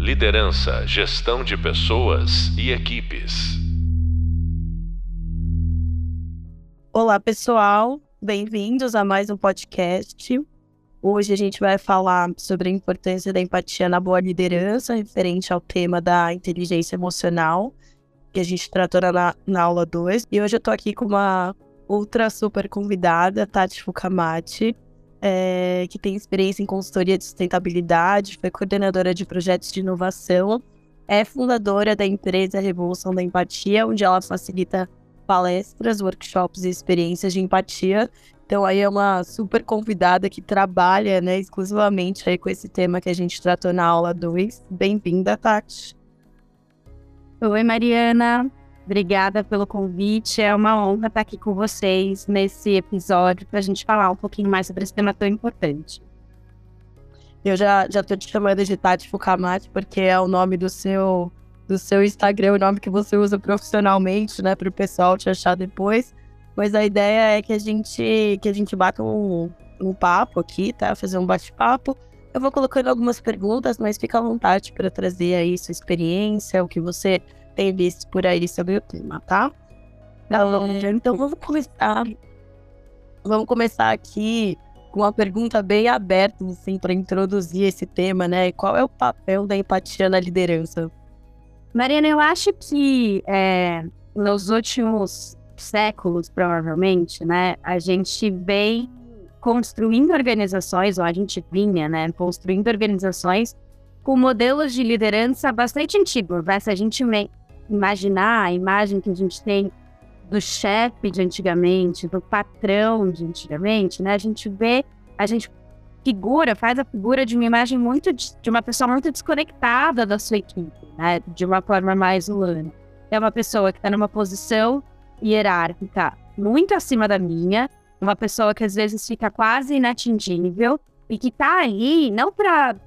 Liderança, gestão de pessoas e equipes. Olá, pessoal. Bem-vindos a mais um podcast. Hoje a gente vai falar sobre a importância da empatia na boa liderança, referente ao tema da inteligência emocional, que a gente tratou na, na aula 2. E hoje eu tô aqui com uma outra super convidada, Tati Fukamati, é, que tem experiência em consultoria de sustentabilidade, foi coordenadora de projetos de inovação, é fundadora da empresa Revolução da Empatia, onde ela facilita palestras, workshops e experiências de empatia. Então aí é uma super convidada que trabalha né, exclusivamente aí com esse tema que a gente tratou na aula 2. Bem-vinda, Tati. Oi, Mariana. Obrigada pelo convite. É uma honra estar aqui com vocês nesse episódio para a gente falar um pouquinho mais sobre esse tema tão importante. Eu já, já tô te chamando de Tati Fukamati, porque é o nome do seu, do seu Instagram, o nome que você usa profissionalmente, né, para o pessoal te achar depois. Mas a ideia é que a gente, que a gente bata um, um papo aqui, tá? Fazer um bate-papo. Eu vou colocando algumas perguntas, mas fica à vontade para trazer aí sua experiência, o que você tem visto por aí sobre o tema, tá? Então vamos começar. Vamos começar aqui com uma pergunta bem aberta, assim, para introduzir esse tema, né? Qual é o papel da empatia na liderança? Mariana, eu acho que é, nos últimos séculos, provavelmente, né, a gente vem construindo organizações, ou a gente vinha, né, construindo organizações com modelos de liderança bastante antigos. Né? Se a gente imaginar a imagem que a gente tem do chefe de antigamente, do patrão de antigamente, né? A gente vê, a gente figura, faz a figura de uma imagem muito de uma pessoa muito desconectada da sua equipe, né? De uma forma mais humana. É uma pessoa que está numa posição hierárquica muito acima da minha, uma pessoa que às vezes fica quase inatingível e que está aí não para estar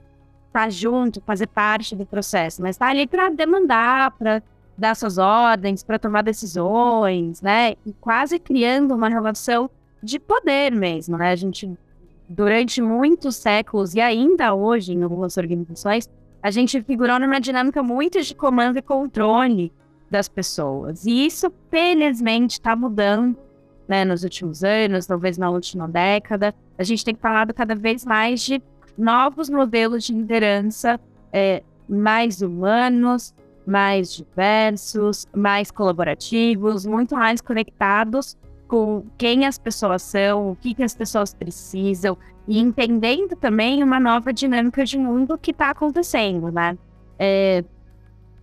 tá junto, fazer parte do processo, mas está ali para demandar, para dar suas ordens, para tomar decisões, né? E quase criando uma relação de poder mesmo, né? A gente, durante muitos séculos e ainda hoje em algumas organizações, a gente figurou numa dinâmica muito de comando e controle das pessoas. E isso, felizmente, está mudando né, nos últimos anos, talvez na última década. A gente tem falado cada vez mais de novos modelos de liderança é, mais humanos, mais diversos, mais colaborativos, muito mais conectados com quem as pessoas são, o que, que as pessoas precisam e entendendo também uma nova dinâmica de mundo que está acontecendo, né? É,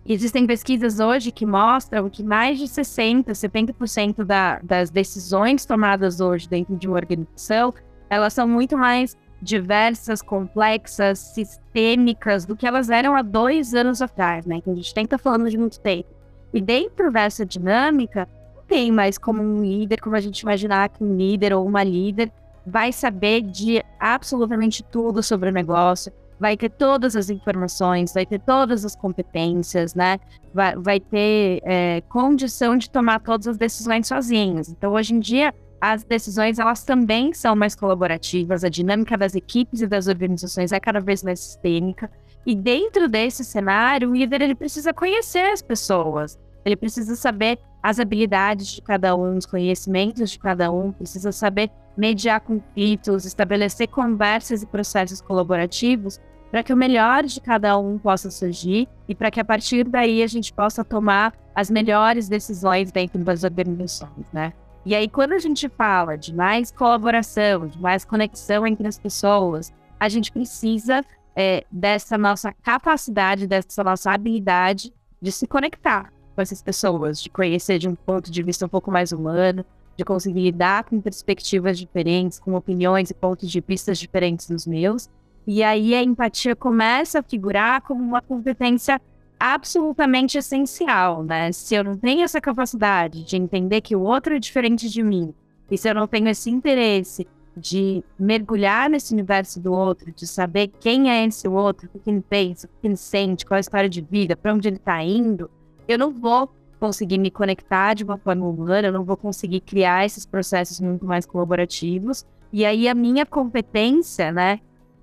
existem pesquisas hoje que mostram que mais de 60%, 70% da, das decisões tomadas hoje dentro de uma organização, elas são muito mais diversas, complexas, sistêmicas do que elas eram há dois anos atrás, né? Que a gente tem que estar falando de muito tempo. E dentro dessa dinâmica, não tem mais como um líder, como a gente imaginar que um líder ou uma líder vai saber de absolutamente tudo sobre o negócio, vai ter todas as informações, vai ter todas as competências, né? Vai, vai ter é, condição de tomar todas as decisões sozinhos. Então, hoje em dia, as decisões elas também são mais colaborativas, a dinâmica das equipes e das organizações é cada vez mais sistêmica. E dentro desse cenário, o líder ele precisa conhecer as pessoas, ele precisa saber as habilidades de cada um, os conhecimentos de cada um, precisa saber mediar conflitos, estabelecer conversas e processos colaborativos para que o melhor de cada um possa surgir e para que a partir daí a gente possa tomar as melhores decisões dentro das organizações, né? E aí, quando a gente fala de mais colaboração, de mais conexão entre as pessoas, a gente precisa é, dessa nossa capacidade, dessa nossa habilidade de se conectar com essas pessoas, de conhecer de um ponto de vista um pouco mais humano, de conseguir lidar com perspectivas diferentes, com opiniões e pontos de vista diferentes dos meus. E aí a empatia começa a figurar como uma competência absolutamente essencial, né? Se eu não tenho essa capacidade de entender que o outro é diferente de mim, e se eu não tenho esse interesse de mergulhar nesse universo do outro, de saber quem é esse outro, o que ele pensa, o que ele sente, qual é a história de vida, para onde ele está indo, eu não vou conseguir me conectar de uma forma humana, eu não vou conseguir criar esses processos muito mais colaborativos. E aí a minha competência, né,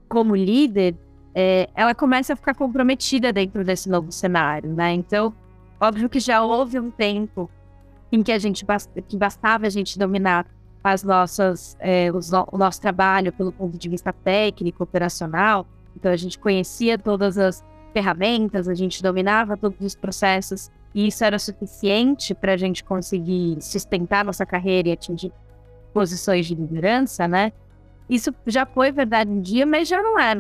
como líder, é, ela começa a ficar comprometida dentro desse novo cenário, né? Então, óbvio que já houve um tempo em que a gente que bastava a gente dominar as nossas é, os, o nosso trabalho pelo ponto de vista técnico operacional. Então a gente conhecia todas as ferramentas a gente dominava todos os processos e isso era suficiente para a gente conseguir sustentar nossa carreira e atingir posições de liderança né? Isso já foi verdade um dia mas já não é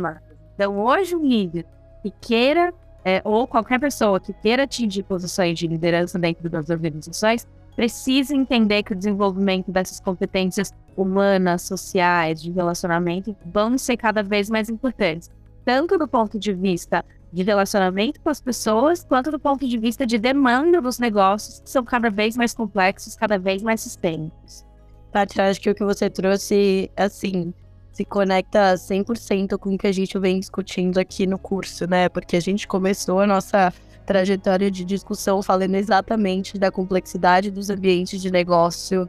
então hoje um líder que queira é, ou qualquer pessoa que queira atingir posições de liderança dentro das organizações precisa entender que o desenvolvimento dessas competências humanas, sociais, de relacionamento vão ser cada vez mais importantes, tanto do ponto de vista de relacionamento com as pessoas, quanto do ponto de vista de demanda dos negócios, que são cada vez mais complexos, cada vez mais sistêmicos. Tati, acho que o que você trouxe, assim, se conecta 100% com o que a gente vem discutindo aqui no curso, né? Porque a gente começou a nossa trajetória de discussão falando exatamente da complexidade dos ambientes de negócio,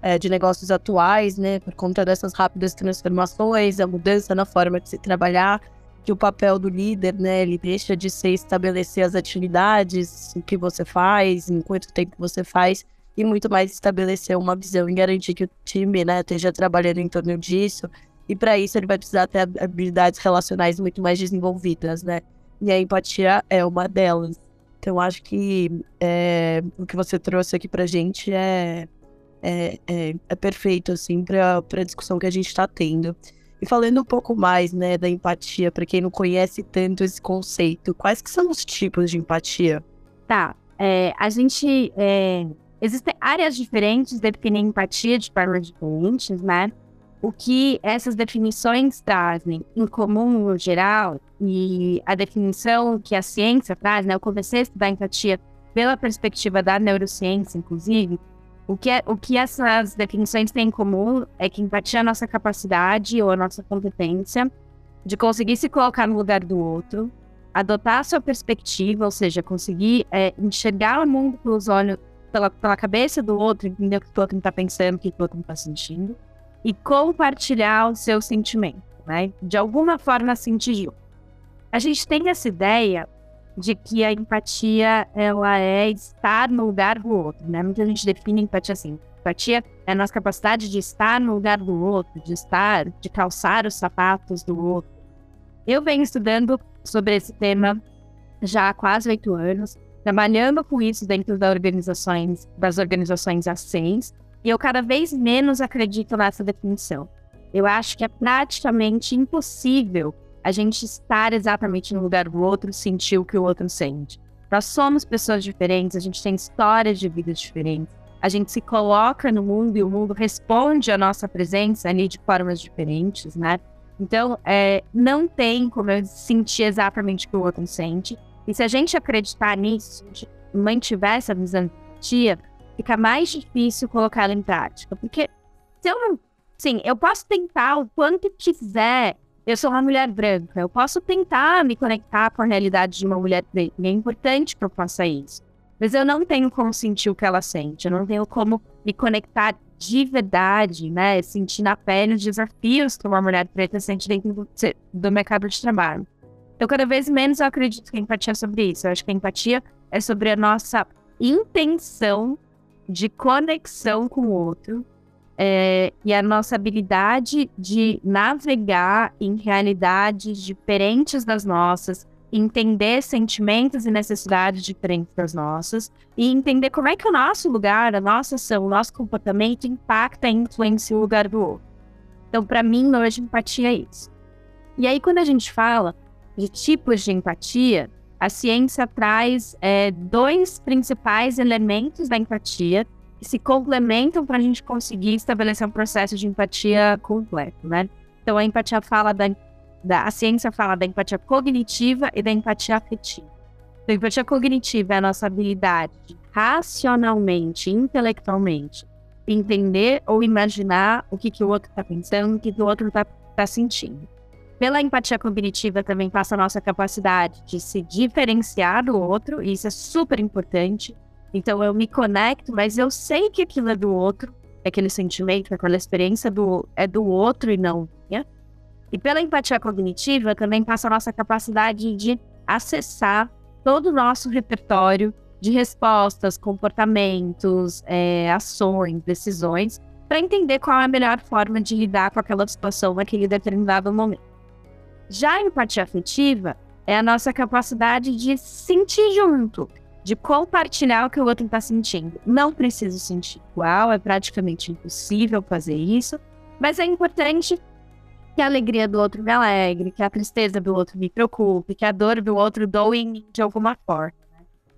é, de negócios atuais, né, por conta dessas rápidas transformações, a mudança na forma de se trabalhar, que o papel do líder, né, ele deixa de ser estabelecer as atividades, o que você faz, em quanto tempo você faz, e muito mais estabelecer uma visão e garantir que o time, né, esteja trabalhando em torno disso. E para isso ele vai precisar ter habilidades relacionais muito mais desenvolvidas, né? E a empatia é uma delas. Então, acho que é, o que você trouxe aqui pra gente é, é, é, é perfeito, assim, pra, pra discussão que a gente está tendo. E falando um pouco mais, né, da empatia, para quem não conhece tanto esse conceito, quais que são os tipos de empatia? Tá, é, a gente... É, existem áreas diferentes definem empatia de formas diferentes, né? O que essas definições trazem em comum no geral e a definição que a ciência traz, né? Eu comecei a estudar empatia pela perspectiva da neurociência, inclusive. O que, é, o que essas definições têm em comum é que empatia é a nossa capacidade ou a nossa competência de conseguir se colocar no lugar do outro, adotar a sua perspectiva, ou seja, conseguir é, enxergar o mundo pelos olhos, pela, pela cabeça do outro, entender o que o outro está pensando, o que o outro está sentindo e compartilhar o seu sentimento, né? De alguma forma sentir. A gente tem essa ideia de que a empatia ela é estar no lugar do outro, né? Muita gente define empatia assim. Empatia é a nossa capacidade de estar no lugar do outro, de estar, de calçar os sapatos do outro. Eu venho estudando sobre esse tema já há quase oito anos, trabalhando com isso dentro das organizações, das organizações ACENS, e eu cada vez menos acredito nessa definição. Eu acho que é praticamente impossível a gente estar exatamente no lugar do outro, sentir o que o outro sente. Nós somos pessoas diferentes, a gente tem histórias de vida diferentes, a gente se coloca no mundo e o mundo responde à nossa presença ali de formas diferentes, né? Então, é, não tem como eu sentir exatamente o que o outro sente. E se a gente acreditar nisso, se a gente mantiver essa visão de empatia, fica mais difícil colocá-la em prática. Porque se eu não. Sim, eu posso tentar o quanto quiser. Eu sou uma mulher branca. Eu posso tentar me conectar com a realidade de uma mulher. E é importante que eu faça isso. Mas eu não tenho como sentir o que ela sente. Eu não tenho como me conectar de verdade, né? Sentir na pele os desafios que uma mulher preta sente dentro do, do mercado de trabalho. Eu cada vez menos acredito que a empatia é sobre isso. Eu acho que a empatia é sobre a nossa intenção de conexão com o outro é, e a nossa habilidade de navegar em realidades diferentes das nossas, entender sentimentos e necessidades diferentes das nossas e entender como é que o nosso lugar, a nossa ação, o nosso comportamento impacta e influencia o lugar do outro. Então, para mim, hoje, empatia é isso. E aí, quando a gente fala de tipos de empatia, a ciência traz é, dois principais elementos da empatia que se complementam para a gente conseguir estabelecer um processo de empatia completo, né? Então, a empatia fala da, da a ciência fala da empatia cognitiva e da empatia afetiva. Então, a empatia cognitiva é a nossa habilidade de racionalmente, intelectualmente, entender ou imaginar o que, que o outro está pensando, o que, que o outro está tá sentindo. Pela empatia cognitiva também passa a nossa capacidade de se diferenciar do outro, e isso é super importante. Então eu me conecto, mas eu sei que aquilo é do outro, aquele sentimento, aquela experiência do, é do outro e não minha. E pela empatia cognitiva também passa a nossa capacidade de acessar todo o nosso repertório de respostas, comportamentos, é, ações, decisões, para entender qual é a melhor forma de lidar com aquela situação naquele determinado momento. Já a empatia afetiva é a nossa capacidade de sentir junto, de compartilhar o que o outro está sentindo. Não preciso sentir igual, é praticamente impossível fazer isso, mas é importante que a alegria do outro me alegre, que a tristeza do outro me preocupe, que a dor do outro doe de alguma forma.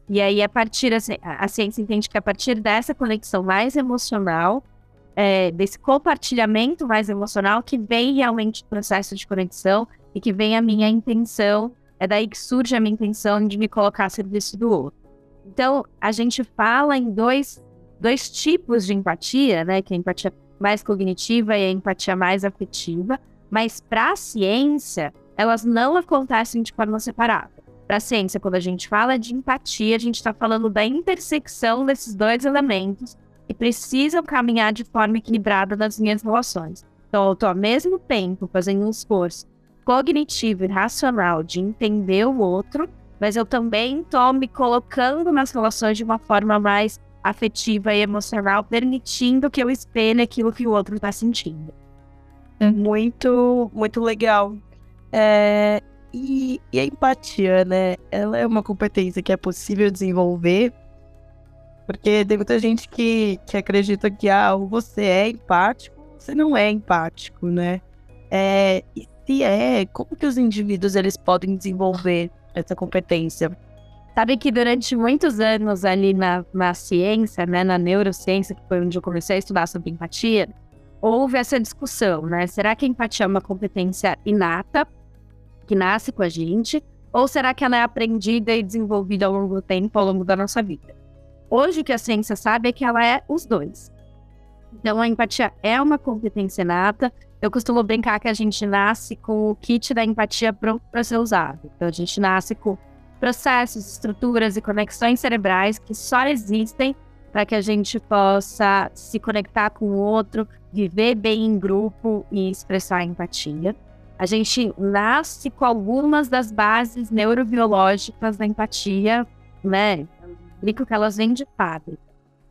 E aí, a partir, assim, a ciência entende que a partir dessa conexão mais emocional, é, desse compartilhamento mais emocional, que vem realmente o processo de conexão e que vem a minha intenção, é daí que surge a minha intenção de me colocar a serviço do outro. Então, a gente fala em dois, dois tipos de empatia, né? Que é a empatia mais cognitiva e a empatia mais afetiva. Mas para a ciência, elas não acontecem de forma separada. Para a ciência, quando a gente fala de empatia, a gente está falando da intersecção desses dois elementos que precisam caminhar de forma equilibrada nas minhas relações. Então, eu estou ao mesmo tempo fazendo um esforço cognitivo e racional de entender o outro, mas eu também estou me colocando nas relações de uma forma mais afetiva e emocional, permitindo que eu espelhe aquilo que o outro está sentindo. Muito, muito legal. É, e, e, a empatia, né? Ela é uma competência que é possível desenvolver, porque tem muita gente que, que acredita que ah, ou você é empático, ou você não é empático, né? É, e se é, como que os indivíduos eles podem desenvolver essa competência? Sabe que durante muitos anos ali na, na ciência, né, na neurociência, que foi onde eu comecei a estudar sobre empatia, houve essa discussão, né? Será que a empatia é uma competência inata, que nasce com a gente, ou será que ela é aprendida e desenvolvida ao longo do tempo, ao longo da nossa vida? Hoje o que a ciência sabe é que ela é os dois. Então a empatia é uma competência inata. Eu costumo brincar que a gente nasce com o kit da empatia pronto para ser usado. Então a gente nasce com processos, estruturas e conexões cerebrais que só existem para que a gente possa se conectar com o outro, viver bem em grupo e expressar empatia. A gente nasce com algumas das bases neurobiológicas da empatia, né? Brinco que elas vêm de fábrica.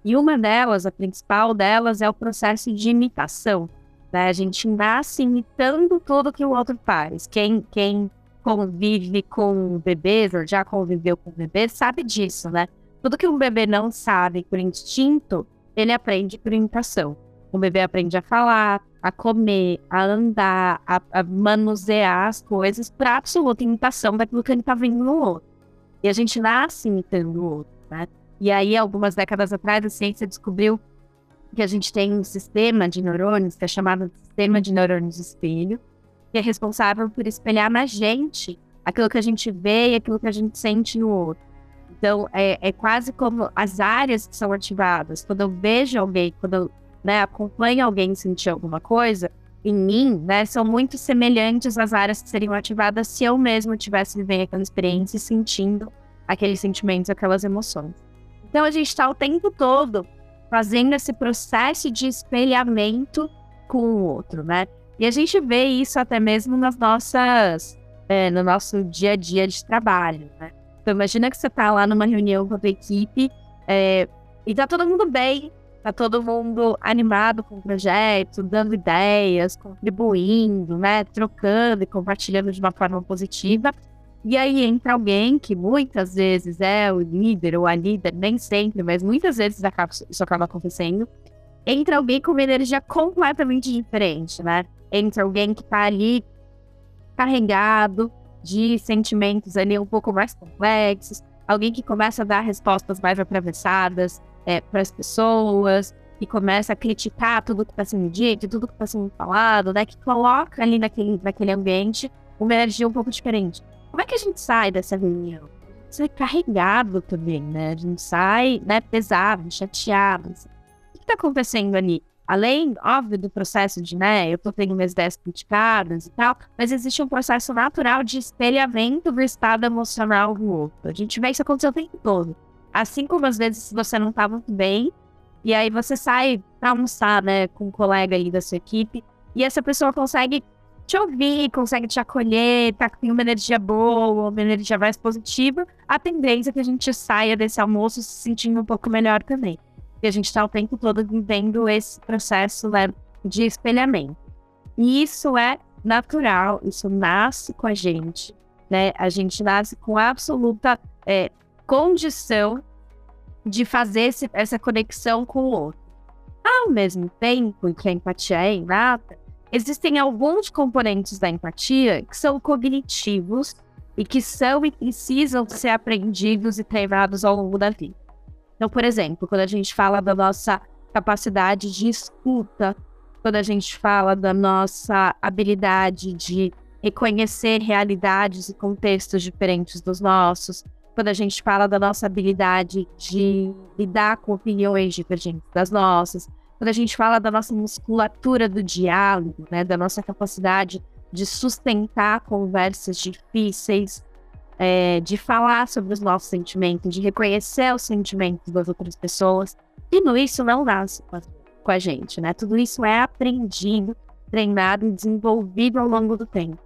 E uma delas, a principal delas, é o processo de imitação. Né? A gente nasce imitando tudo que o outro faz. Quem, quem convive com bebês, ou já conviveu com bebês, sabe disso, né? Tudo que um bebê não sabe por instinto, ele aprende por imitação. O bebê aprende a falar, a comer, a andar, a, a manusear as coisas por absoluta imitação daquilo que ele está vendo no outro. E a gente nasce imitando o outro, né? E aí, algumas décadas atrás, a ciência descobriu que a gente tem um sistema de neurônios, que é chamado de sistema de neurônios espelho, que é responsável por espelhar na gente aquilo que a gente vê e aquilo que a gente sente no outro. Então, é, é quase como as áreas que são ativadas. Quando eu vejo alguém, quando eu né, acompanha alguém sentir alguma coisa, em mim, né, são muito semelhantes às áreas que seriam ativadas se eu mesmo tivesse vivendo aquela experiência e sentindo aqueles sentimentos, aquelas emoções. Então a gente está o tempo todo fazendo esse processo de espelhamento com o outro, né? E a gente vê isso até mesmo nas nossas, é, no nosso dia a dia de trabalho, né? Então imagina que você está lá numa reunião com a tua equipe é, e tá todo mundo bem, Tá todo mundo animado com o projeto, dando ideias, contribuindo, né? Trocando e compartilhando de uma forma positiva. E aí entra alguém que muitas vezes é o líder ou a líder, nem sempre, mas muitas vezes acaba, isso acaba acontecendo. Entra alguém com uma energia completamente diferente, né? Entra alguém que tá ali carregado de sentimentos ali um pouco mais complexos, alguém que começa a dar respostas mais atravessadas, é, para as pessoas, que começa a criticar tudo que está sendo dito, tudo que está sendo falado, né? Que coloca ali naquele, naquele ambiente uma energia um pouco diferente. Como é que a gente sai dessa reunião? Sai carregado também, né? A gente sai né, pesado, chateado. Assim. O que está acontecendo ali? Além, óbvio, do processo de, né, eu tô tendo minhas ideias criticadas e tal, mas existe um processo natural de espelhamento do estado emocional do outro. A gente vê isso acontecer o tempo todo. Assim como às vezes você não tá muito bem, e aí você sai pra almoçar, né, com um colega aí da sua equipe, e essa pessoa consegue te ouvir, consegue te acolher, tá com uma energia boa, uma energia mais positiva, a tendência é que a gente saia desse almoço se sentindo um pouco melhor também. E a gente está o tempo todo vivendo esse processo né, de espelhamento. E isso é natural, isso nasce com a gente, né? A gente nasce com absoluta é, condição de fazer esse, essa conexão com o outro. Ao mesmo tempo que a empatia é inata, existem alguns componentes da empatia que são cognitivos e que são e precisam ser aprendidos e treinados ao longo da vida. Então, por exemplo, quando a gente fala da nossa capacidade de escuta, quando a gente fala da nossa habilidade de reconhecer realidades e contextos diferentes dos nossos, quando a gente fala da nossa habilidade de lidar com opiniões divergentes das nossas, quando a gente fala da nossa musculatura do diálogo, né, da nossa capacidade de sustentar conversas difíceis, é, de falar sobre os nossos sentimentos, de reconhecer os sentimentos das outras pessoas, tudo isso não nasce com a, com a gente, né? Tudo isso é aprendido, treinado e desenvolvido ao longo do tempo.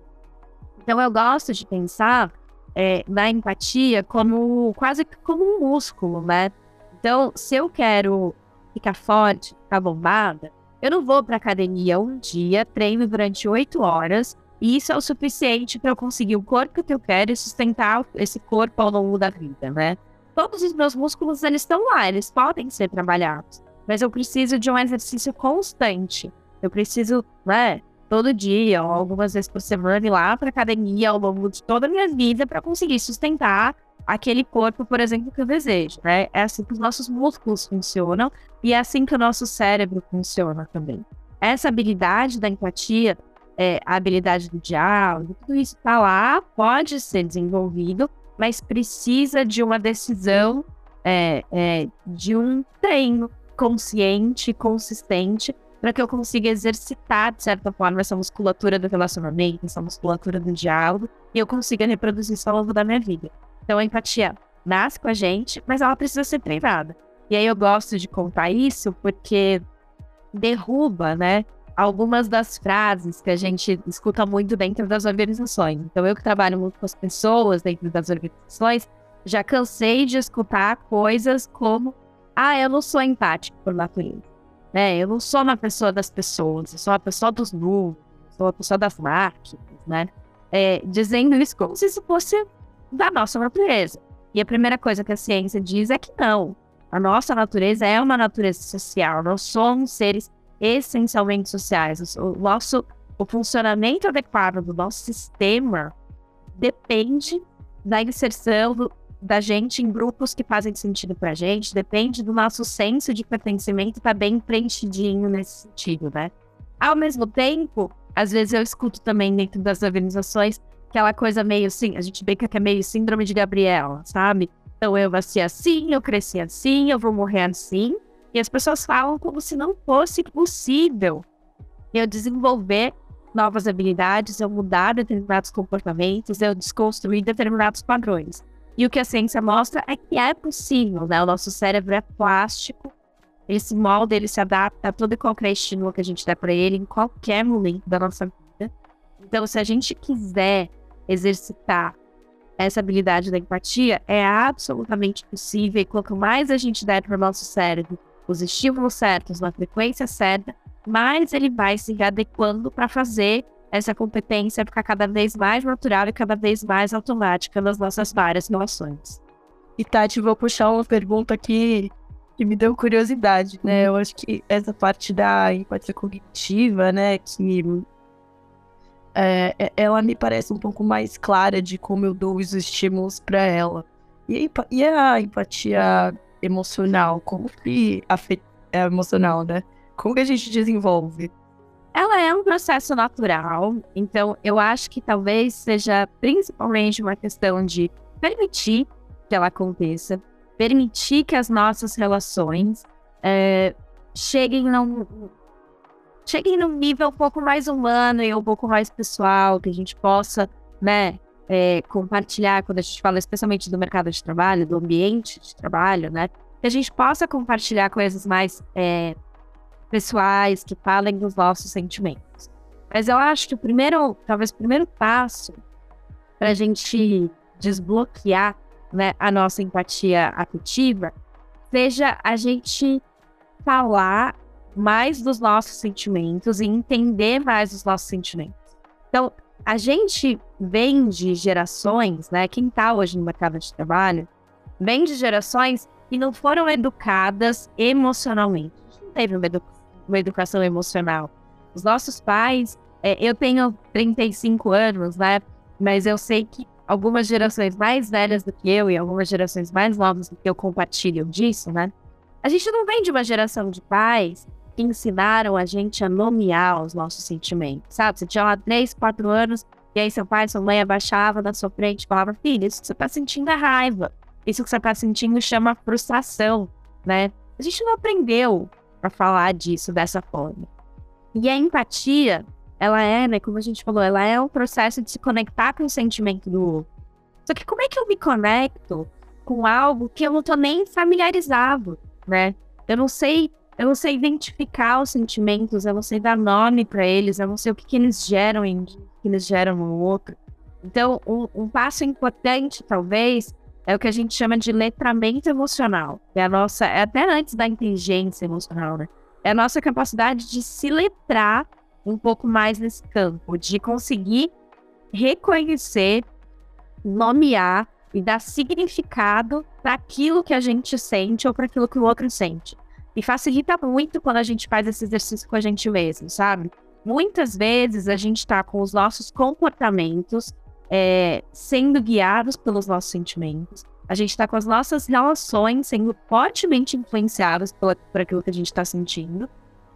Então eu gosto de pensar é, na empatia como quase como um músculo, né? Então, se eu quero ficar forte, ficar bombada, eu não vou para academia um dia, treino durante oito horas, e isso é o suficiente para eu conseguir o corpo que eu quero e sustentar esse corpo ao longo da vida, né? Todos os meus músculos, eles estão lá, eles podem ser trabalhados, mas eu preciso de um exercício constante. Eu preciso, né, todo dia ou algumas vezes por semana ir lá para academia ao longo de toda a minha vida para conseguir sustentar aquele corpo, por exemplo, que eu desejo, né? É assim que os nossos músculos funcionam e é assim que o nosso cérebro funciona também. Essa habilidade da empatia, é, a habilidade do diálogo, tudo isso está lá, pode ser desenvolvido, mas precisa de uma decisão, é, é, de um treino consciente, consistente, para que eu consiga exercitar, de certa forma, essa musculatura do relacionamento, essa musculatura do diálogo, e eu consiga reproduzir isso ao longo da minha vida. Então, a empatia nasce com a gente, mas ela precisa ser treinada. E aí eu gosto de contar isso porque derruba, né, algumas das frases que a gente escuta muito dentro das organizações. Então, eu que trabalho muito com as pessoas dentro das organizações, já cansei de escutar coisas como: ah, eu não sou empático por natureza. Né? Eu não sou uma pessoa das pessoas, eu sou uma pessoa dos números, sou uma pessoa das máquinas, né? É, dizendo isso como se isso fosse da nossa natureza. E a primeira coisa que a ciência diz é que não. A nossa natureza é uma natureza social. Nós somos seres essencialmente sociais. O nosso o funcionamento adequado do nosso sistema depende da inserção do, da gente em grupos que fazem sentido para a gente, depende do nosso senso de pertencimento estar tá bem preenchidinho nesse sentido, né? Ao mesmo tempo, às vezes eu escuto também dentro das organizações aquela coisa meio assim, a gente brinca que é meio síndrome de Gabriela, sabe? Então eu nasci assim, eu cresci assim, eu vou morrer assim. E as pessoas falam como se não fosse possível eu desenvolver novas habilidades, eu mudar determinados comportamentos, eu desconstruir determinados padrões. E o que a ciência mostra é que é possível, né? O nosso cérebro é plástico, esse molde ele se adapta a todo e qualquer estímulo que a gente dá para ele em qualquer momento da nossa vida. Então, se a gente quiser exercitar essa habilidade da empatia é absolutamente possível. E quanto mais a gente der para o nosso cérebro os estímulos certos, na frequência certa, mais ele vai se adequando para fazer essa competência ficar cada vez mais natural e cada vez mais automática nas nossas várias relações. E Tati, vou puxar uma pergunta aqui que me deu curiosidade, né? Eu acho que essa parte da empatia cognitiva, né, que é, é, ela me parece um pouco mais clara de como eu dou os estímulos para ela. E, e, a empatia emocional, como que afet... é emocional, né? Como que a gente desenvolve? Ela é um processo natural, então eu acho que talvez seja principalmente uma questão de permitir que ela aconteça, permitir que as nossas relações é, cheguem num, cheguem num nível um pouco mais humano e um pouco mais pessoal, que a gente possa, né, é, compartilhar, quando a gente fala especialmente do mercado de trabalho, do ambiente de trabalho, né, que a gente possa compartilhar coisas mais é, pessoais, que falem dos nossos sentimentos. Mas eu acho que o primeiro, talvez o primeiro passo para a gente desbloquear né, a nossa empatia afetiva seja a gente falar mais dos nossos sentimentos e entender mais os nossos sentimentos. Então, a gente vem de gerações, né? Quem está hoje no mercado de trabalho, vem de gerações que não foram educadas emocionalmente. A gente não teve uma, edu uma educação emocional. Os nossos pais, é, eu tenho 35 anos, né? Mas eu sei que algumas gerações mais velhas do que eu e algumas gerações mais novas do que eu compartilham disso, né? A gente não vem de uma geração de pais que ensinaram a gente a nomear os nossos sentimentos, sabe? Você tinha lá 3, 4 anos, e aí seu pai, sua mãe abaixava na sua frente e falava, filho, isso que você tá sentindo é raiva. Isso que você tá sentindo chama frustração, né? A gente não aprendeu a falar disso dessa forma. E a empatia, ela é, né, como a gente falou, ela é um processo de se conectar com o sentimento do outro. Só que como é que eu me conecto com algo que eu não tô nem familiarizado, né? Eu não sei não sei identificar os sentimentos, não sei dar nome para eles, eu não o que, que eles geram em que eles geram no outro. Então, um, um, passo importante, talvez, é o que a gente chama de letramento emocional. É a nossa, é até antes da inteligência emocional, né? É a nossa capacidade de se letrar um pouco mais nesse campo, de conseguir reconhecer, nomear e dar significado para aquilo que a gente sente ou para aquilo que o outro sente. E facilita muito quando a gente faz esse exercício com a gente mesmo, sabe? Muitas vezes a gente está com os nossos comportamentos é, sendo guiados pelos nossos sentimentos. A gente está com as nossas relações sendo fortemente influenciadas pela, por aquilo que a gente está sentindo.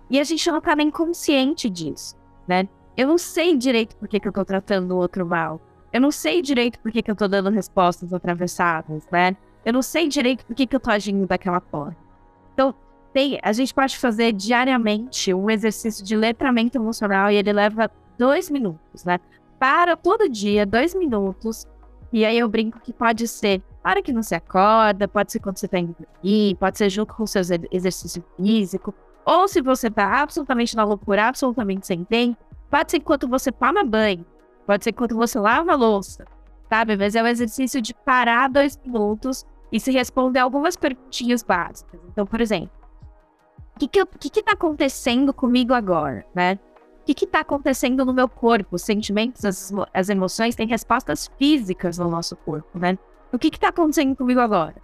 E a gente não está nem consciente disso, né? Eu não sei direito por que, que eu estou tratando o outro mal. Eu não sei direito por que, que eu estou dando respostas atravessadas, né? Eu não sei direito por que, que eu estou agindo daquela forma. Tem, a gente pode fazer diariamente um exercício de letramento emocional e ele leva dois minutos, né? Para todo dia, dois minutos. E aí eu brinco que pode ser para que não se acorda, pode ser quando você está indo dormir, pode ser junto com o seu exercício físico, ou se você está absolutamente na loucura, absolutamente sem tempo, pode ser enquanto você toma banho, pode ser enquanto você lava a louça, sabe? Mas é um exercício de parar dois minutos e se responder algumas perguntinhas básicas. Então, por exemplo, que que, que que tá acontecendo comigo agora, né? O que que tá acontecendo no meu corpo? Os sentimentos, as, as emoções têm respostas físicas no nosso corpo, né? O que que tá acontecendo comigo agora?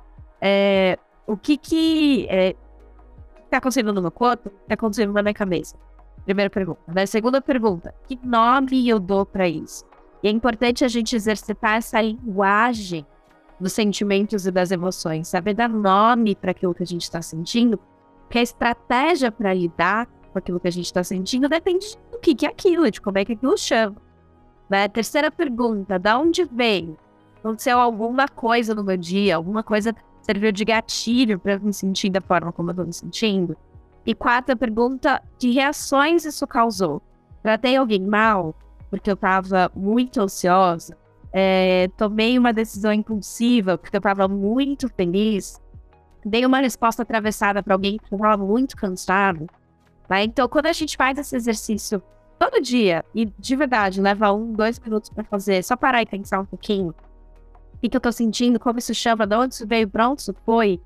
É, o que que é, tá acontecendo no meu corpo? Tá acontecendo na minha cabeça? Primeira pergunta. Né? Segunda pergunta, que nome eu dou para isso? E é importante a gente exercitar essa linguagem dos sentimentos e das emoções, saber dar nome para aquilo que a gente está sentindo, porque a estratégia para lidar com aquilo que a gente está sentindo depende do que, que é aquilo, de como é que aquilo chama. Né? Terceira pergunta: da onde vem? Aconteceu alguma coisa no meu dia, alguma coisa serviu de gatilho para me sentir da forma como eu estou me sentindo? E quarta pergunta: que reações isso causou? Tratei alguém mal porque eu estava muito ansiosa? É, tomei uma decisão impulsiva porque eu estava muito feliz? Dei uma resposta atravessada para alguém que estava muito cansado. Né? Então, quando a gente faz esse exercício todo dia, e de verdade leva um, dois minutos para fazer, só parar e pensar um pouquinho, o que, que eu estou sentindo, como isso chama, de onde isso veio, para onde isso foi,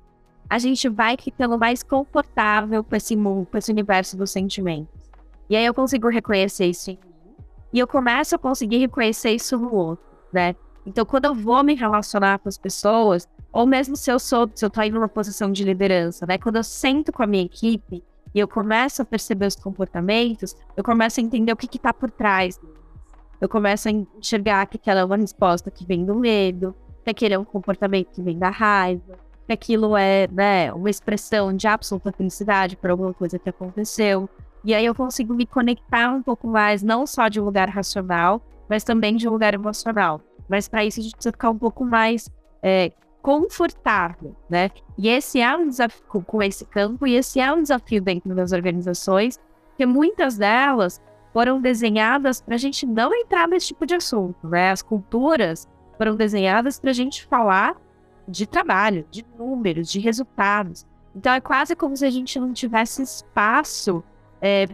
a gente vai ficando mais confortável com esse mundo, com esse universo dos sentimentos. E aí eu consigo reconhecer isso em mim, e eu começo a conseguir reconhecer isso no outro, né? Então, quando eu vou me relacionar com as pessoas, ou mesmo se eu sou, se eu tô aí numa posição de liderança, né? Quando eu sento com a minha equipe e eu começo a perceber os comportamentos, eu começo a entender o que está por trás. Eu começo a enxergar que aquela é uma resposta que vem do medo, que aquele é um comportamento que vem da raiva, que aquilo é né, uma expressão de absoluta felicidade por alguma coisa que aconteceu. E aí eu consigo me conectar um pouco mais, não só de um lugar racional, mas também de um lugar emocional. Mas para isso a gente precisa ficar um pouco mais é, confortável, né? E esse é um desafio com esse campo, e esse é um desafio dentro das organizações, que muitas delas foram desenhadas para a gente não entrar nesse tipo de assunto, né? As culturas foram desenhadas para a gente falar de trabalho, de números, de resultados. Então é quase como se a gente não tivesse espaço é,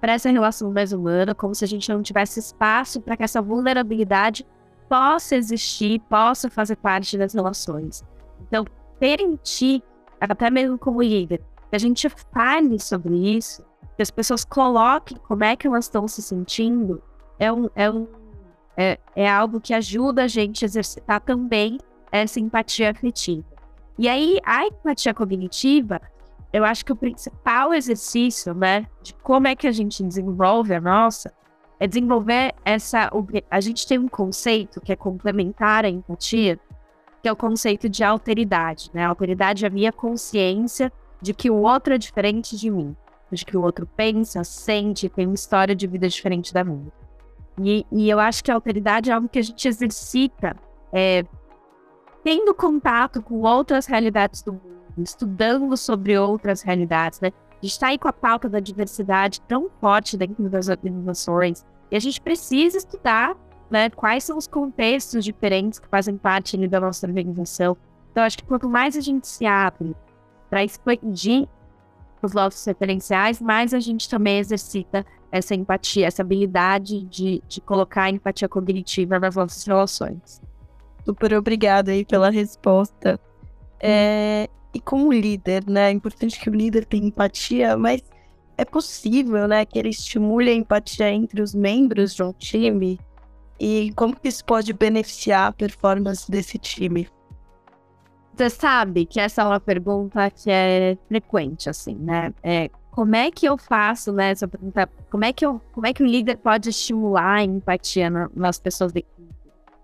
para essa relação mais humana, como se a gente não tivesse espaço para que essa vulnerabilidade possa existir, possa fazer parte das relações. Então, permitir, até mesmo como líder, que a gente fale sobre isso, que as pessoas coloquem como é que elas estão se sentindo, é, um, é, um, é, é algo que ajuda a gente a exercitar também essa empatia afetiva. E aí, a empatia cognitiva eu acho que o principal exercício, né, de como é que a gente desenvolve a nossa, é desenvolver essa. A gente tem um conceito que é complementar à empatia, que é o conceito de alteridade, né? A alteridade é a minha consciência de que o outro é diferente de mim, de que o outro pensa, sente, tem uma história de vida diferente da minha. E, e eu acho que a alteridade é algo que a gente exercita, é, tendo contato com outras realidades do mundo estudando sobre outras realidades, né? A gente está aí com a pauta da diversidade tão forte dentro das organizações e a gente precisa estudar né, quais são os contextos diferentes que fazem parte ali, da nossa organização. Então, acho que quanto mais a gente se abre para expandir os nossos referenciais, mais a gente também exercita essa empatia, essa habilidade de, de colocar a empatia cognitiva nas nossas relações. Super obrigada aí pela resposta. É, e como líder, né? É importante que o líder tenha empatia, mas é possível, né, que ele estimule a empatia entre os membros de um time? E como que isso pode beneficiar a performance desse time? Você sabe que essa é uma pergunta que é frequente, assim, né? É, como é que eu faço, né? Essa pergunta, como é que eu, como é que o líder pode estimular a empatia nas pessoas da equipe?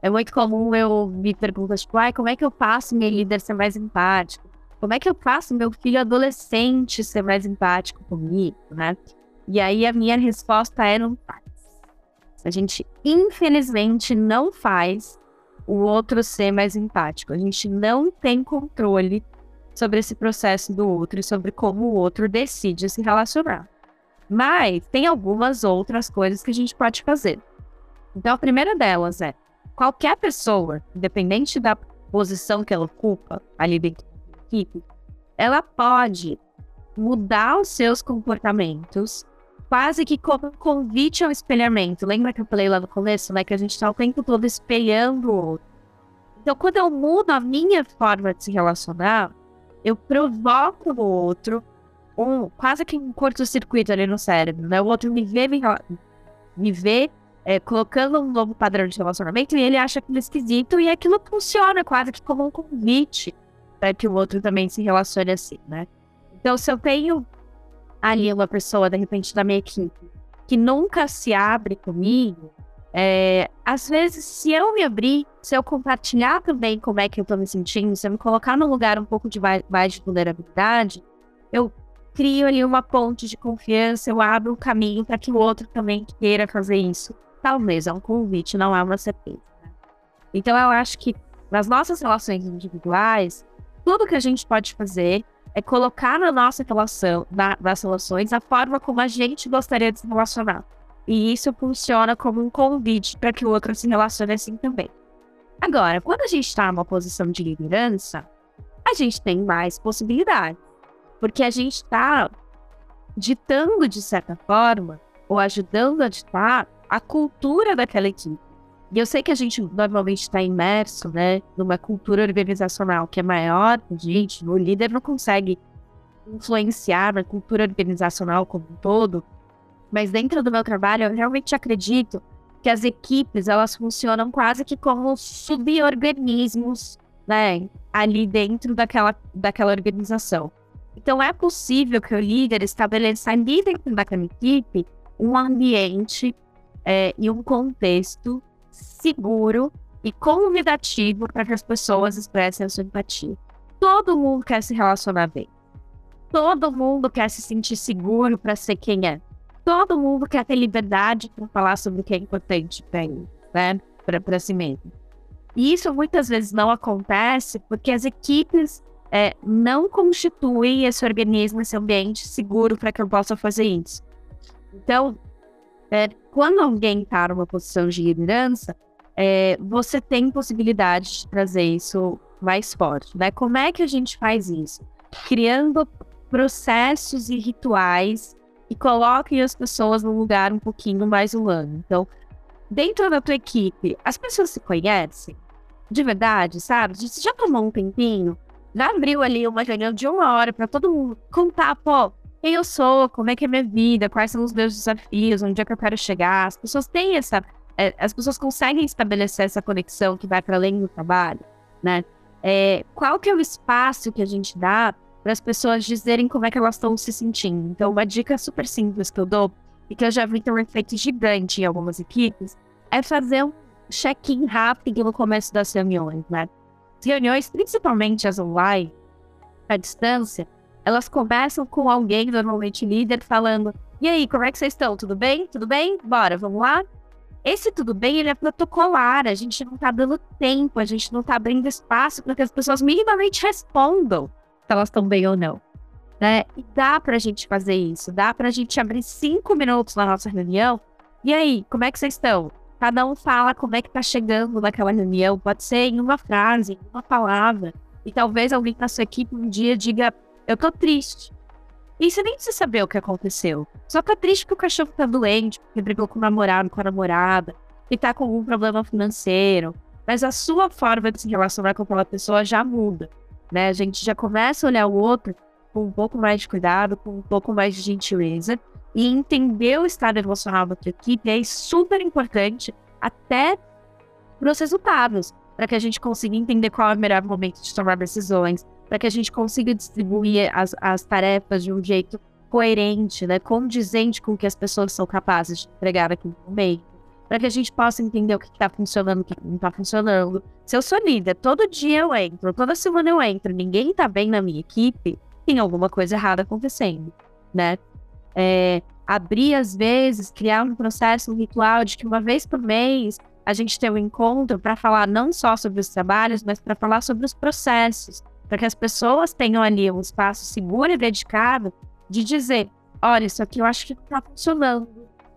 É muito comum eu me perguntar, tipo, ai, como é que eu faço meu líder ser mais empático? Como é que eu faço meu filho adolescente ser mais empático comigo, né? E aí a minha resposta é não faz. A gente, infelizmente, não faz o outro ser mais empático. A gente não tem controle sobre esse processo do outro e sobre como o outro decide se relacionar. Mas tem algumas outras coisas que a gente pode fazer. Então, a primeira delas é qualquer pessoa, independente da posição que ela ocupa ali dentro equipe, ela pode mudar os seus comportamentos quase que como convite ao espelhamento. Lembra que eu falei lá no começo, né? Que a gente está o tempo todo espelhando o outro. Então, quando eu mudo a minha forma de se relacionar, eu provoco o outro um, quase que um curto-circuito ali no cérebro, né? O outro me vê, me, me vê é, colocando um novo padrão de relacionamento e ele acha aquilo esquisito e aquilo funciona quase que como um convite para que o outro também se relacione assim, né? Então, se eu tenho ali uma pessoa, de repente, da minha equipe, que nunca se abre comigo, é, às vezes, se eu me abrir, se eu compartilhar também como é que eu tô me sentindo, se eu me colocar num lugar um pouco de mais de vulnerabilidade, eu crio ali uma ponte de confiança, eu abro um caminho para que o outro também queira fazer isso. Talvez é um convite, não é uma certeza. Né? Então, eu acho que nas nossas relações individuais, tudo que a gente pode fazer é colocar na nossa relação, na, nas relações, a forma como a gente gostaria de se relacionar. E isso funciona como um convite para que o outro se relacione assim também. Agora, quando a gente está numa posição de liderança, a gente tem mais possibilidades. Porque a gente está ditando, de certa forma, ou ajudando a ditar a cultura daquela equipe. E eu sei que a gente normalmente está imerso, né, numa cultura organizacional que é maior gente, o líder não consegue influenciar na cultura organizacional como um todo, mas dentro do meu trabalho eu realmente acredito que as equipes elas funcionam quase que como suborganismos, né, ali dentro daquela, daquela organização. Então é possível que o líder estabeleça ali dentro daquela equipe um ambiente é, e um contexto seguro e convidativo para que as pessoas expressem a sua empatia. Todo mundo quer se relacionar bem. Todo mundo quer se sentir seguro para ser quem é. Todo mundo quer ter liberdade para falar sobre o que é importante para né? Para si mesmo. E isso muitas vezes não acontece porque as equipes é, não constituem esse organismo, esse ambiente seguro para que eu possa fazer isso. Então, é, quando alguém está numa posição de liderança, é, você tem possibilidade de trazer isso mais forte, né? Como é que a gente faz isso? Criando processos e rituais e coloquem as pessoas num lugar um pouquinho mais humano. Então, dentro da tua equipe, as pessoas se conhecem? De verdade, sabe? Você já tomou um tempinho? Já abriu ali uma reunião de uma hora para todo mundo contar, pô, quem eu sou, como é que é minha vida, quais são os meus desafios, onde é que eu quero chegar. As pessoas têm essa. É, as pessoas conseguem estabelecer essa conexão que vai para além do trabalho, né? É, qual que é o espaço que a gente dá para as pessoas dizerem como é que elas estão se sentindo? Então, uma dica super simples que eu dou, e que eu já vi ter um efeito gigante em algumas equipes, é fazer um check-in rápido no começo das reuniões, né? As reuniões, principalmente as online, à distância, elas começam com alguém, normalmente líder, falando: E aí, como é que vocês estão? Tudo bem? Tudo bem? Bora, vamos lá? Esse tudo bem, ele é protocolar, a gente não tá dando tempo, a gente não tá abrindo espaço para que as pessoas minimamente respondam se elas estão bem ou não. Né? E dá pra gente fazer isso, dá pra gente abrir cinco minutos na nossa reunião. E aí, como é que vocês estão? Cada um fala como é que tá chegando naquela reunião, pode ser em uma frase, em uma palavra. E talvez alguém na sua equipe um dia diga, eu tô triste. E você nem precisa saber o que aconteceu. Só tá triste que o cachorro tá doente, porque brigou com o namorado, com a namorada, e tá com algum problema financeiro. Mas a sua forma de se relacionar com aquela pessoa já muda. Né? A gente já começa a olhar o outro com um pouco mais de cuidado, com um pouco mais de gentileza. E entender o estado emocional da tua equipe é super importante até para os resultados, para que a gente consiga entender qual é o melhor momento de tomar decisões, para que a gente consiga distribuir as, as tarefas de um jeito coerente, né, condizente com o que as pessoas são capazes de entregar naquele momento, para que a gente possa entender o que está funcionando, o que não está funcionando. Se eu sou líder, todo dia eu entro, toda semana eu entro, ninguém está bem na minha equipe, tem alguma coisa errada acontecendo, né? É, abrir às vezes, criar um processo, um ritual de que uma vez por mês a gente tem um encontro para falar não só sobre os trabalhos, mas para falar sobre os processos, para que as pessoas tenham ali um espaço seguro e dedicado de dizer: olha, isso aqui eu acho que não está funcionando,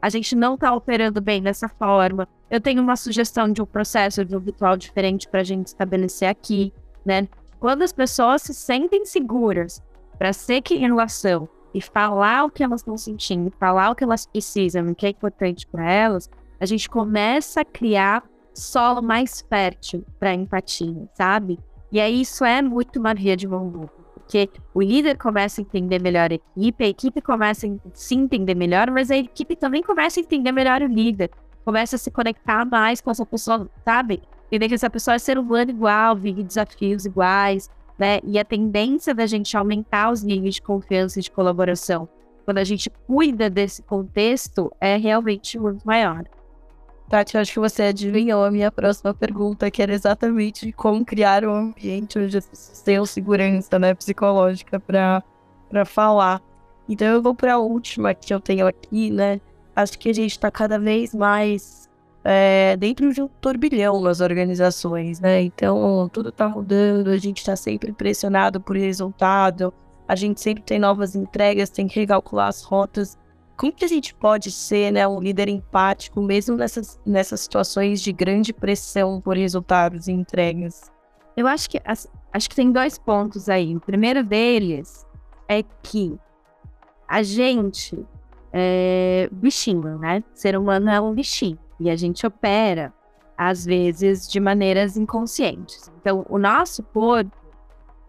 a gente não está operando bem dessa forma. Eu tenho uma sugestão de um processo de um ritual diferente para a gente estabelecer aqui, né? Quando as pessoas se sentem seguras para ser que em relação e falar o que elas estão sentindo, falar o que elas precisam, o que é importante para elas, a gente começa a criar solo mais fértil para empatia, sabe? E aí isso é muito uma via de mão dupla, porque o líder começa a entender melhor a equipe, a equipe começa a se entender melhor, mas a equipe também começa a entender melhor o líder, começa a se conectar mais com essa pessoa, sabe? Entender que essa pessoa é ser humano igual, vive desafios iguais, né? E a tendência da gente aumentar os níveis de confiança e de colaboração quando a gente cuida desse contexto é realmente muito maior. Tati, acho que você adivinhou a minha próxima pergunta, que era exatamente como criar um ambiente onde as pessoas tenham segurança né, psicológica para falar. Então eu vou para a última que eu tenho aqui, né? Acho que a gente está cada vez mais é, dentro de um turbilhão nas organizações, né? Então tudo está mudando, a gente está sempre pressionado por resultado, a gente sempre tem novas entregas, tem que recalcular as rotas como que a gente pode ser né, um líder empático, mesmo nessas, nessas situações de grande pressão por resultados e entregas? Eu acho que, acho que tem dois pontos aí. O primeiro deles é que a gente é bichinho, né? ser humano é um bichinho. E a gente opera, às vezes, de maneiras inconscientes. Então, o nosso corpo,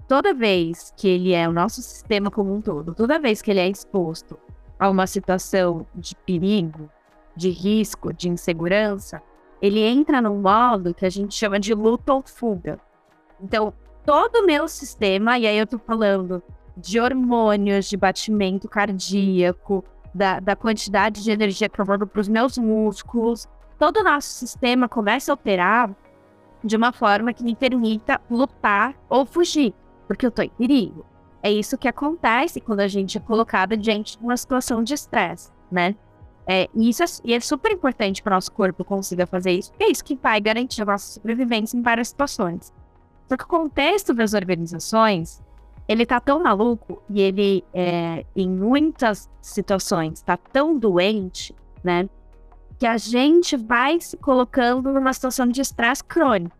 toda vez que ele é o nosso sistema como um todo, toda vez que ele é exposto a uma situação de perigo, de risco, de insegurança, ele entra num modo que a gente chama de luta ou fuga. Então, todo o meu sistema, e aí eu tô falando de hormônios, de batimento cardíaco, da, da quantidade de energia que eu mando para os meus músculos, todo o nosso sistema começa a operar de uma forma que me permita lutar ou fugir, porque eu estou em perigo. É isso que acontece quando a gente é colocado diante de uma situação de estresse, né? É, e isso é, e é super importante para o nosso corpo consiga fazer isso, porque é isso que vai garantir a nossa sobrevivência em várias situações. Porque o contexto das organizações, ele tá tão maluco e ele, é, em muitas situações, tá tão doente, né? Que a gente vai se colocando numa situação de estresse crônico.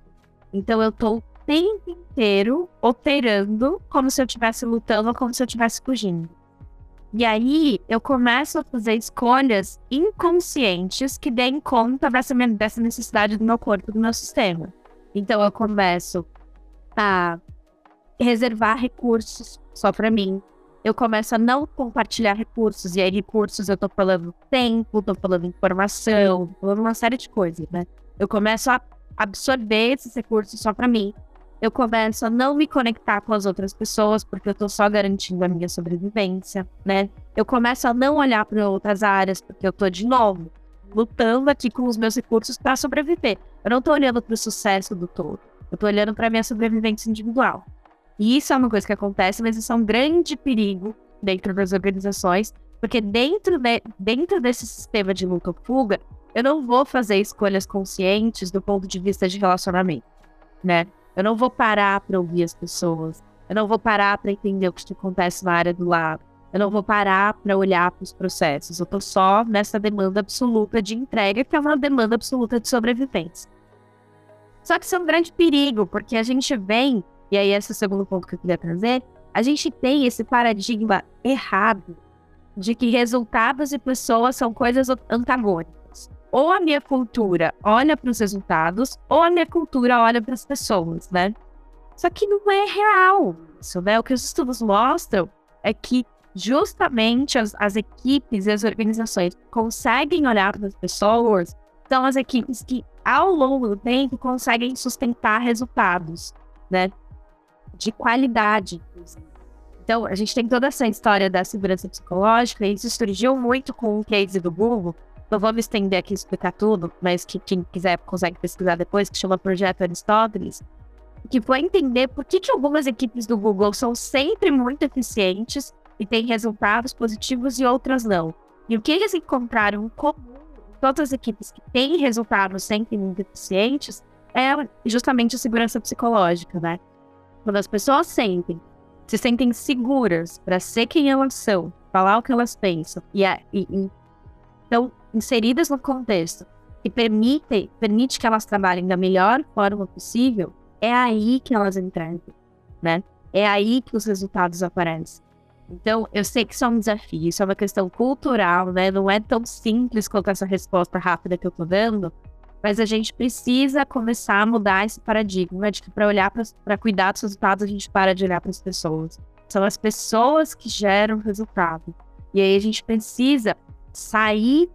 Então, eu tô tempo inteiro operando como se eu estivesse lutando ou como se eu estivesse fugindo. E aí eu começo a fazer escolhas inconscientes que deem conta dessa, dessa necessidade do meu corpo, do meu sistema. Então eu começo a reservar recursos só para mim. Eu começo a não compartilhar recursos, e aí recursos eu tô falando tempo, tô falando informação, tô falando uma série de coisas, né? Eu começo a absorver esses recursos só para mim. Eu começo a não me conectar com as outras pessoas, porque eu tô só garantindo a minha sobrevivência, né? Eu começo a não olhar para outras áreas, porque eu tô de novo lutando aqui com os meus recursos para sobreviver. Eu não tô olhando para o sucesso do todo. Eu tô olhando para minha sobrevivência individual. E isso é uma coisa que acontece, mas isso é um grande perigo dentro das organizações, porque dentro, de, dentro desse sistema de luta ou fuga, eu não vou fazer escolhas conscientes do ponto de vista de relacionamento, né? Eu não vou parar para ouvir as pessoas. Eu não vou parar para entender o que acontece na área do lado. Eu não vou parar para olhar para os processos. Eu estou só nessa demanda absoluta de entrega, que é uma demanda absoluta de sobrevivência. Só que isso é um grande perigo, porque a gente vem e aí esse é o segundo ponto que eu queria trazer, a gente tem esse paradigma errado de que resultados e pessoas são coisas antagônicas. Ou a minha cultura olha para os resultados, ou a minha cultura olha para as pessoas, né? Só que não é real isso, né? O que os estudos mostram é que justamente as, as equipes e as organizações conseguem olhar para as pessoas são as equipes que, ao longo do tempo, conseguem sustentar resultados, né? de qualidade, Então, a gente tem toda essa história da segurança psicológica, e isso surgiu muito com o case do Google. Não vou me estender aqui e explicar tudo, mas que quem quiser consegue pesquisar depois, que chama Projeto Aristóteles, que foi entender por que, que algumas equipes do Google são sempre muito eficientes e têm resultados positivos e outras não. E o que eles encontraram em comum em todas as equipes que têm resultados sempre muito eficientes é justamente a segurança psicológica, né? Quando as pessoas sentem, se sentem seguras para ser quem elas são, falar o que elas pensam, e, e, e estão inseridas no contexto e permite, permite que elas trabalhem da melhor forma possível, é aí que elas entram, né? É aí que os resultados aparecem. Então, eu sei que isso é um desafio, isso é uma questão cultural, né? Não é tão simples quanto essa resposta rápida que eu tô dando, mas a gente precisa começar a mudar esse paradigma de que para olhar para cuidar dos resultados, a gente para de olhar para as pessoas. São as pessoas que geram o resultado. E aí a gente precisa sair,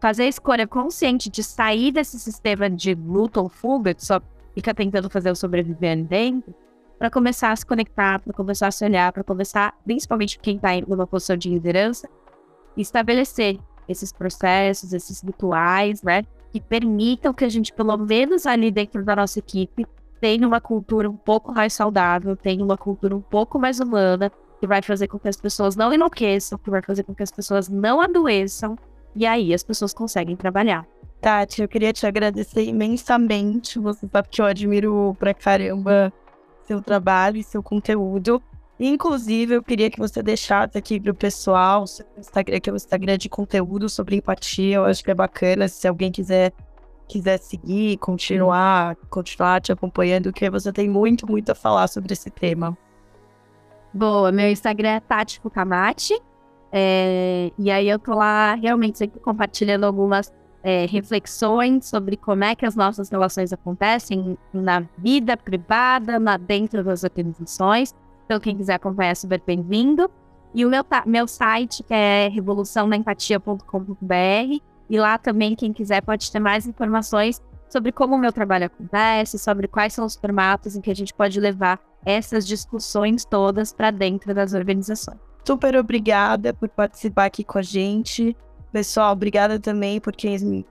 fazer a escolha consciente de sair desse sistema de luta ou fuga, que só fica tentando fazer o sobreviver ali dentro, para começar a se conectar, para começar a se olhar, para começar, principalmente quem está em uma posição de liderança, estabelecer esses processos, esses rituais, né? que permitam que a gente, pelo menos ali dentro da nossa equipe, tenha uma cultura um pouco mais saudável, tenha uma cultura um pouco mais humana, que vai fazer com que as pessoas não enlouqueçam, que vai fazer com que as pessoas não adoeçam, e aí as pessoas conseguem trabalhar. Tati, eu queria te agradecer imensamente. Você sabe que eu admiro pra caramba seu trabalho e seu conteúdo. Inclusive, eu queria que você deixasse aqui para o pessoal seu Instagram, que é o Instagram de conteúdo sobre empatia. Eu acho que é bacana se alguém quiser quiser seguir, continuar, continuar te acompanhando, porque você tem muito, muito a falar sobre esse tema. Boa, meu Instagram é Tati Fukamati. É, e aí eu tô lá realmente sempre compartilhando algumas é, reflexões sobre como é que as nossas relações acontecem na vida privada, na, dentro das organizações. Então, quem quiser acompanhar é super bem-vindo. E o meu, meu site é revoluçãodaempatia.com.br. E lá também, quem quiser pode ter mais informações sobre como o meu trabalho acontece, sobre quais são os formatos em que a gente pode levar essas discussões todas para dentro das organizações. Super obrigada por participar aqui com a gente. Pessoal, obrigada também por quem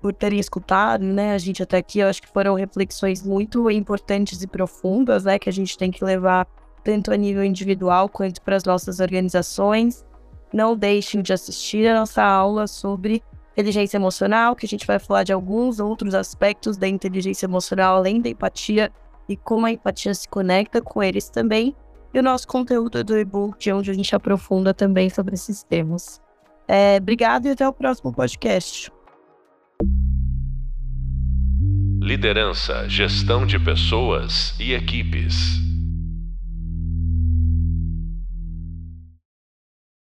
por terem escutado, né, a gente até aqui. Eu acho que foram reflexões muito importantes e profundas, né, que a gente tem que levar tanto a nível individual quanto para as nossas organizações. Não deixem de assistir a nossa aula sobre inteligência emocional, que a gente vai falar de alguns outros aspectos da inteligência emocional, além da empatia e como a empatia se conecta com eles também. E o nosso conteúdo do e-book, onde a gente aprofunda também sobre esses temas. É, obrigado e até o próximo podcast. Liderança, gestão de pessoas e equipes.